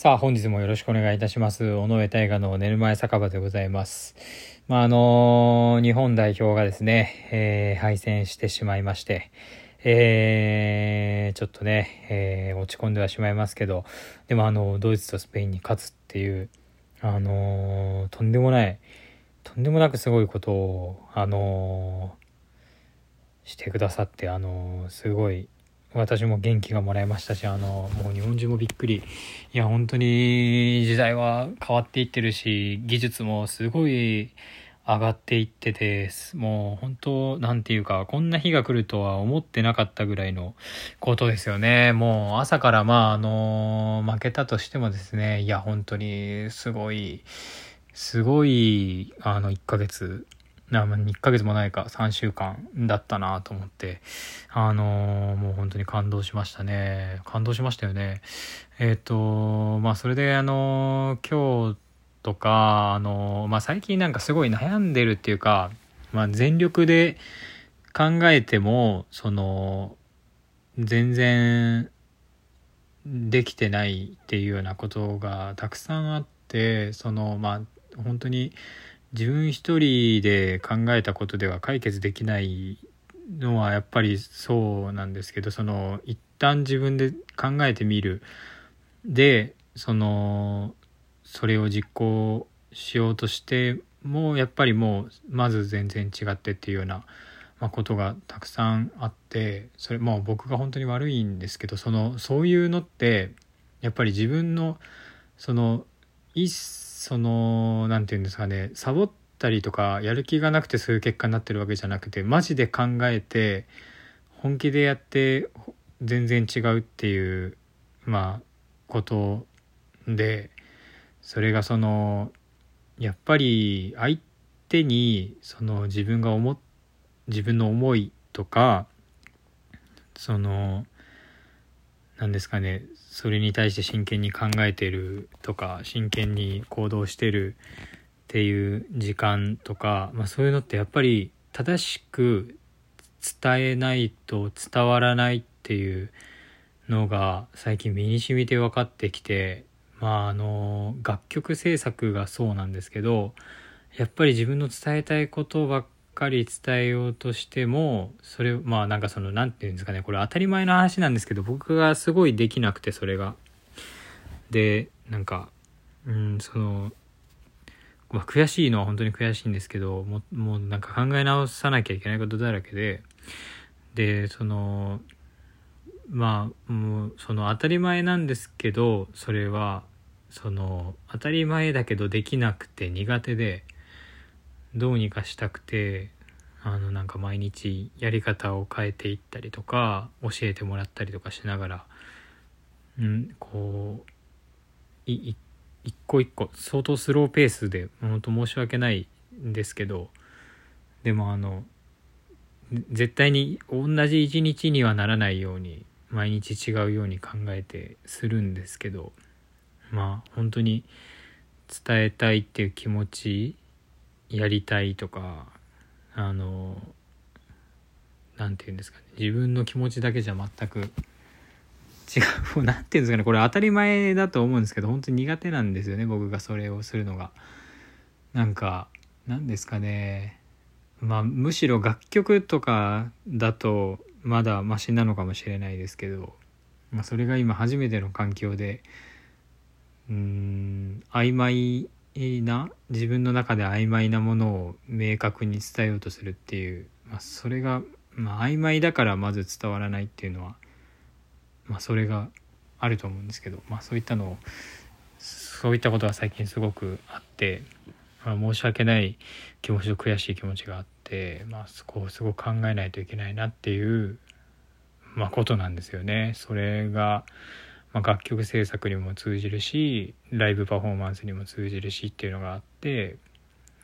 さあ、本日もよろしくお願いいたします。尾上大河の寝る前酒場でございます。まあ、あのー、日本代表がですね、えー、敗戦してしまいまして、えー、ちょっとね、えー、落ち込んではしまいますけど、でもあの、ドイツとスペインに勝つっていう、あのー、とんでもない、とんでもなくすごいことを、あのしてくださって、あのすごい、私も元気がもらいましたし、あの、もう日本中もびっくり。いや、本当に時代は変わっていってるし、技術もすごい上がっていってて、もう本当、なんていうか、こんな日が来るとは思ってなかったぐらいのことですよね。もう朝からまあ、あの、負けたとしてもですね、いや、本当にすごい、すごい、あの、1ヶ月な1ヶ月もないか3週間だったなと思ってあのー、もう本当に感動しましたね。感動しましたよね。えっ、ー、とまあそれであのー、今日とかあのまあ最近なんかすごい悩んでるっていうか、まあ、全力で考えてもその全然できてないっていうようなことがたくさんあってそのまあ本当に自分一人で考えたことでは解決できないのはやっぱりそうなんですけどその一旦自分で考えてみる。でそのそれを実行しようとしてもやっぱりもうまず全然違ってっていうような、まあ、ことがたくさんあってそれもう僕が本当に悪いんですけどそのそういうのってやっぱり自分のその一その何て言うんですかねサボったりとかやる気がなくてそういう結果になってるわけじゃなくてマジで考えて本気でやって全然違うっていうまあことでそれがそのやっぱり相手にその自分が思自分の思いとかその何ですかね。それに対して真剣に考えてるとか真剣に行動してるっていう時間とか、まあ、そういうのってやっぱり正しく伝えないと伝わらないっていうのが最近身に染みて分かってきてまああの楽曲制作がそうなんですけどやっぱり自分の伝えたいことばっかり伝えようとしてもそれまあなんかその何て言うんですかねこれ当たり前の話なんですけど僕がすごいできなくてそれが。でなんかうんその、まあ、悔しいのは本当に悔しいんですけどももうなんか考え直さなきゃいけないことだらけででそのまあもうその当たり前なんですけどそれはその当たり前だけどできなくて苦手で。どうにかしたくてあのなんか毎日やり方を変えていったりとか教えてもらったりとかしながらうんこう一個一個相当スローペースで本当申し訳ないんですけどでもあの絶対に同じ一日にはならないように毎日違うように考えてするんですけどまあ本当に伝えたいっていう気持ちやりたいとかあの何て言うんですかね。自分の気持ちだけじゃ全く違う。何て言うんですかね。これ当たり前だと思うんですけど本当に苦手なんですよね。僕がそれをするのが。なんか何ですかね。まあむしろ楽曲とかだとまだマシなのかもしれないですけど、まあ、それが今初めての環境でうーん曖昧な。自分の中で曖昧なものを明確に伝えようとするっていう、まあ、それが、まあ、曖昧だからまず伝わらないっていうのは、まあ、それがあると思うんですけど、まあ、そういったのをそういったことが最近すごくあって、まあ、申し訳ない気持ちと悔しい気持ちがあって、まあ、そこをすごく考えないといけないなっていう、まあ、ことなんですよね。それがまあ、楽曲制作にも通じるしライブパフォーマンスにも通じるしっていうのがあって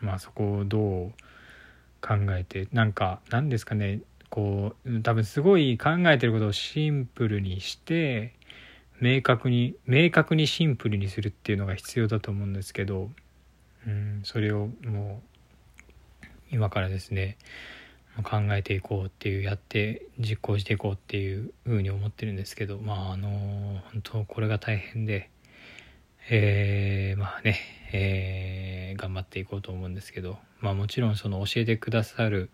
まあそこをどう考えてなんか何ですかねこう多分すごい考えてることをシンプルにして明確に明確にシンプルにするっていうのが必要だと思うんですけど、うん、それをもう今からですね考えていこうっていうやって実行していこうっていうふうに思ってるんですけどまああの本当これが大変でえー、まあね、えー、頑張っていこうと思うんですけど、まあもちろんその教えてくださる、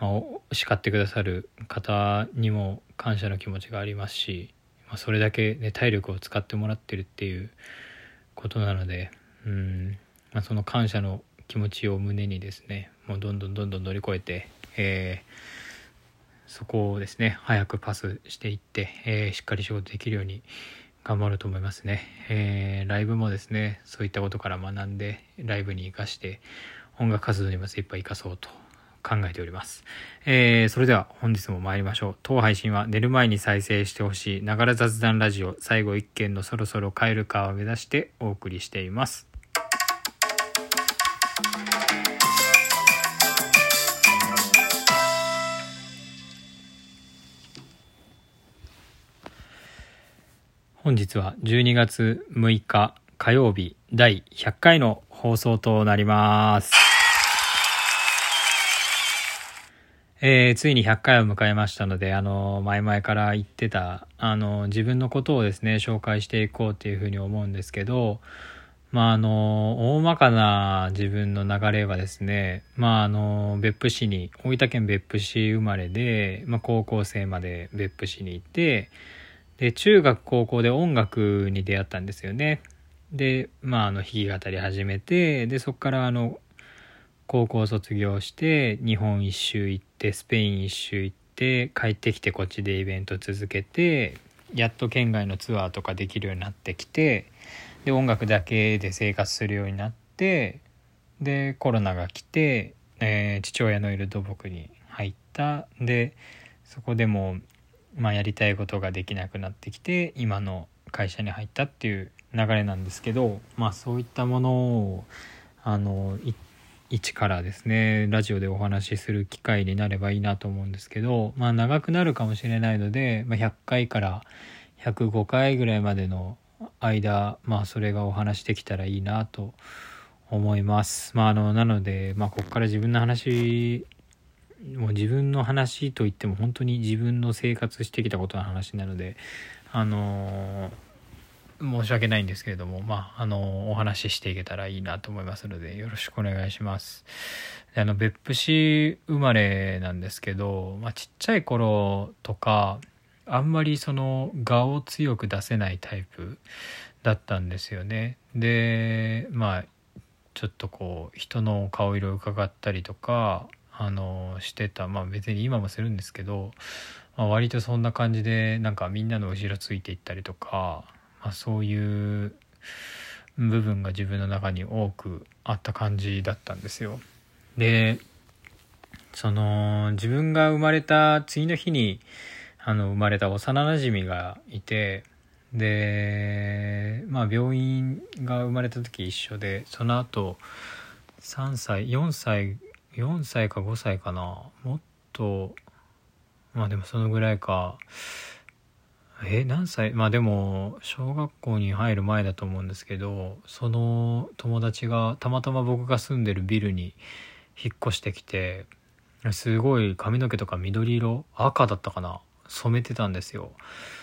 まあ、叱ってくださる方にも感謝の気持ちがありますし、まあ、それだけ、ね、体力を使ってもらってるっていうことなので、うんまあ、その感謝の気持ちを胸にですねもうどんどんどんどん乗り越えて、えー、そこをですね早くパスしていって、えー、しっかり仕事できるように頑張ると思いますね、えー、ライブもですねそういったことから学んでライブに生かして音楽活動にも精一杯生かそうと考えております。えー、それでは本日も参りましょう。当配信は寝る前に再生してほしい、ながら雑談ラジオ、最後一件のそろそろ帰るかを目指してお送りしています。本日は12月6日火曜日第100回の放送となります。えー、ついに100回を迎えましたので、あの、前々から言ってた、あの、自分のことをですね、紹介していこうっていうふうに思うんですけど、まあ、あの、大まかな自分の流れはですね、まあ、あの、別府市に、大分県別府市生まれで、まあ、高校生まで別府市に行って、で、中学高校で音楽に出会ったんですよね。で、まあ、あの、弾き語り始めて、で、そこからあの、高校卒業して日本一周行ってスペイン一周行って帰ってきてこっちでイベント続けてやっと県外のツアーとかできるようになってきてで音楽だけで生活するようになってでコロナが来て、えー、父親のいる土木に入ったでそこでも、まあ、やりたいことができなくなってきて今の会社に入ったっていう流れなんですけどまあそういったものをあの一からですねラジオでお話しする機会になればいいなと思うんですけどまあ長くなるかもしれないので、まあ、100回から105回ぐらいまでの間まあそれがお話できたらいいなと思います。まあ、あのなので、まあ、ここから自分の話もう自分の話といっても本当に自分の生活してきたことの話なのであの申し訳ないんですけれども、まあ、あの、お話ししていけたらいいなと思いますので、よろしくお願いします。であの、別府市生まれなんですけど、まあ、ちっちゃい頃とか、あんまりその、画を強く出せないタイプだったんですよね。で、まあ、ちょっとこう、人の顔色を伺ったりとか、あの、してた。まあ別に今もするんですけど、まあ、割とそんな感じで、なんかみんなの後ろついていったりとか、まあ、そういう部分が自分の中に多くあった感じだったんですよ。でその自分が生まれた次の日にあの生まれた幼なじみがいてでまあ病院が生まれた時一緒でその後3歳4歳4歳か5歳かな。もっとまあでもそのぐらいか。え何歳？まあでも小学校に入る前だと思うんですけどその友達がたまたま僕が住んでるビルに引っ越してきてすごい髪の毛とか緑色赤だったかな。染めてたんですよ。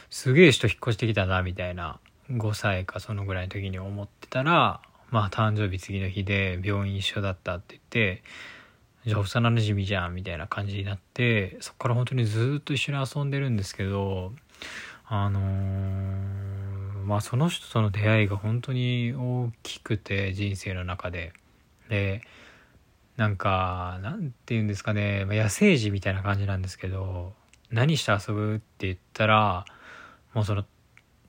すげえ人引っ越してきたなみたいな。5歳かそのぐらいの時に思ってたらまあ誕生日次の日で病院一緒だったって言ってじゃあ幼なじみじゃんみたいな感じになってそっから本当にずっと一緒に遊んでるんですけどあのー、まあその人との出会いが本当に大きくて人生の中で。でなんかなんて言うんですかね、まあ、野生児みたいな感じなんですけど何して遊ぶって言ったらもうその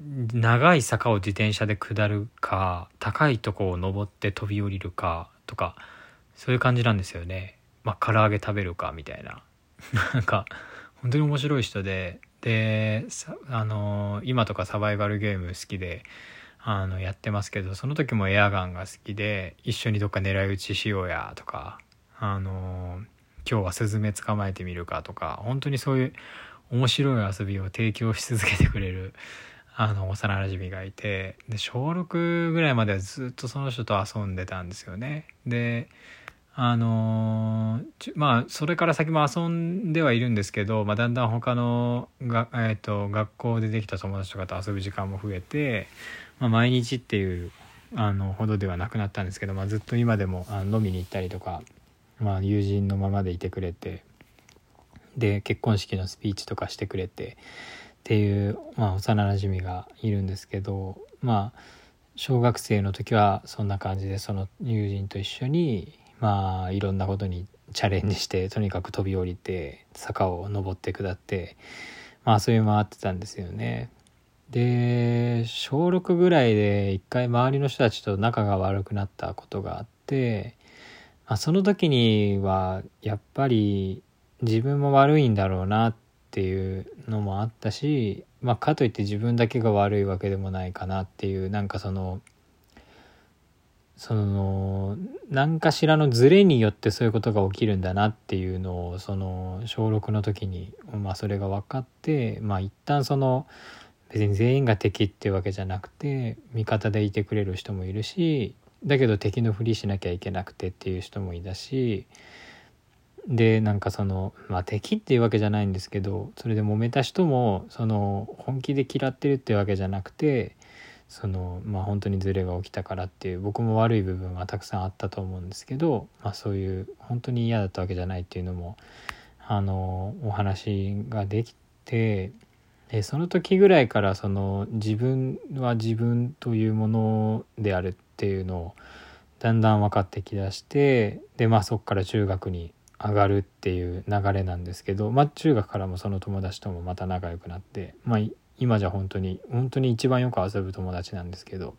長い坂を自転車で下るか高いとこを登って飛び降りるかとかそういう感じなんですよね。まあ唐揚げ食べるかみたいな。なんか本当に面白い人で。であの今とかサバイバルゲーム好きであのやってますけどその時もエアガンが好きで一緒にどっか狙い撃ちしようやとかあの今日はスズメ捕まえてみるかとか本当にそういう面白い遊びを提供し続けてくれるあの幼なじみがいてで小6ぐらいまではずっとその人と遊んでたんですよね。であのまあそれから先も遊んではいるんですけど、まあ、だんだん他のが、えーと、学校でできた友達とかと遊ぶ時間も増えて、まあ、毎日っていうあのほどではなくなったんですけど、まあ、ずっと今でもあの飲みに行ったりとか、まあ、友人のままでいてくれてで結婚式のスピーチとかしてくれてっていう、まあ、幼なじみがいるんですけどまあ小学生の時はそんな感じでその友人と一緒にまあいろんなことにチャレンジしてとにかく飛び降りて坂を登って下ってまあ遊び回ってたんですよね。で小6ぐらいで一回周りの人たちと仲が悪くなったことがあって、まあ、その時にはやっぱり自分も悪いんだろうなっていうのもあったし、まあ、かといって自分だけが悪いわけでもないかなっていうなんかそのその何かしらのズレによってそういうことが起きるんだなっていうのをその小6の時に、まあ、それが分かってまあ一旦その別に全員が敵っていうわけじゃなくて味方でいてくれる人もいるしだけど敵のふりしなきゃいけなくてっていう人もいたしでなんかそのまあ敵っていうわけじゃないんですけどそれで揉めた人もその本気で嫌ってるっていうわけじゃなくてそのまあ本当にズレが起きたからっていう僕も悪い部分はたくさんあったと思うんですけど、まあ、そういう本当に嫌だったわけじゃないっていうのもあのお話ができてでその時ぐらいからその自分は自分というものであるっていうのをだんだん分かってきだしてでまあそこから中学に上がるっていう流れなんですけど、まあ、中学からもその友達ともまた仲良くなって、まあ、今じゃ本当に本当に一番よく遊ぶ友達なんですけど、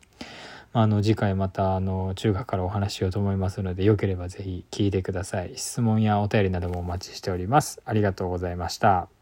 あの次回またあの中学からお話ししようと思いますのでよければ是非聞いてください。質問やお便りなどもお待ちしております。ありがとうございました。